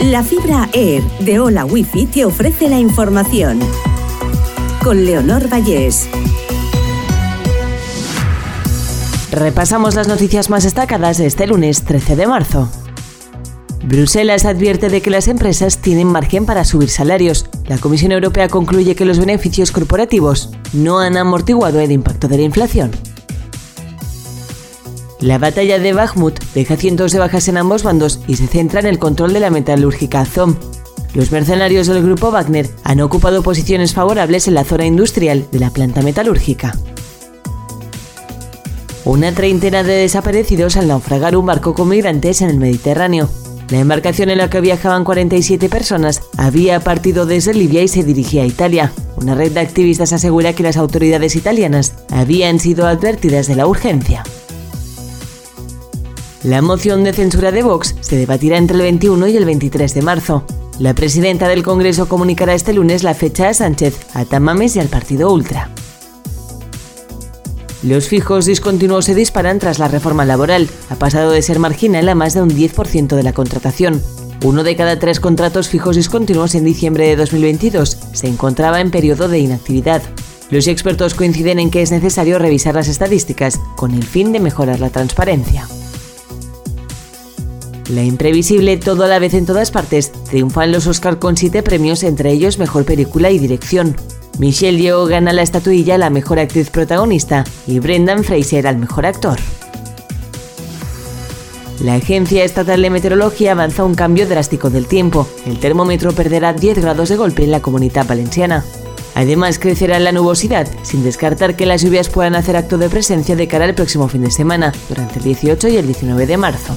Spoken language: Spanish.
La fibra Air de Hola Wifi te ofrece la información. Con Leonor Vallés. Repasamos las noticias más destacadas de este lunes 13 de marzo. Bruselas advierte de que las empresas tienen margen para subir salarios. La Comisión Europea concluye que los beneficios corporativos no han amortiguado el impacto de la inflación. La batalla de Bakhmut deja cientos de bajas en ambos bandos y se centra en el control de la metalúrgica Azom. Los mercenarios del grupo Wagner han ocupado posiciones favorables en la zona industrial de la planta metalúrgica. Una treintena de desaparecidos al naufragar un barco con migrantes en el Mediterráneo. La embarcación en la que viajaban 47 personas había partido desde Libia y se dirigía a Italia. Una red de activistas asegura que las autoridades italianas habían sido advertidas de la urgencia. La moción de censura de Vox se debatirá entre el 21 y el 23 de marzo. La presidenta del Congreso comunicará este lunes la fecha a Sánchez, a Tamames y al partido Ultra. Los fijos discontinuos se disparan tras la reforma laboral. Ha pasado de ser marginal a más de un 10% de la contratación. Uno de cada tres contratos fijos discontinuos en diciembre de 2022 se encontraba en periodo de inactividad. Los expertos coinciden en que es necesario revisar las estadísticas con el fin de mejorar la transparencia. La imprevisible Todo a la vez en todas partes triunfan los Oscar con siete premios, entre ellos Mejor Película y Dirección. Michelle Yeoh gana la estatuilla a la mejor actriz protagonista y Brendan Fraser al mejor actor. La Agencia Estatal de Meteorología avanza un cambio drástico del tiempo. El termómetro perderá 10 grados de golpe en la comunidad valenciana. Además, crecerá la nubosidad, sin descartar que las lluvias puedan hacer acto de presencia de cara al próximo fin de semana, durante el 18 y el 19 de marzo.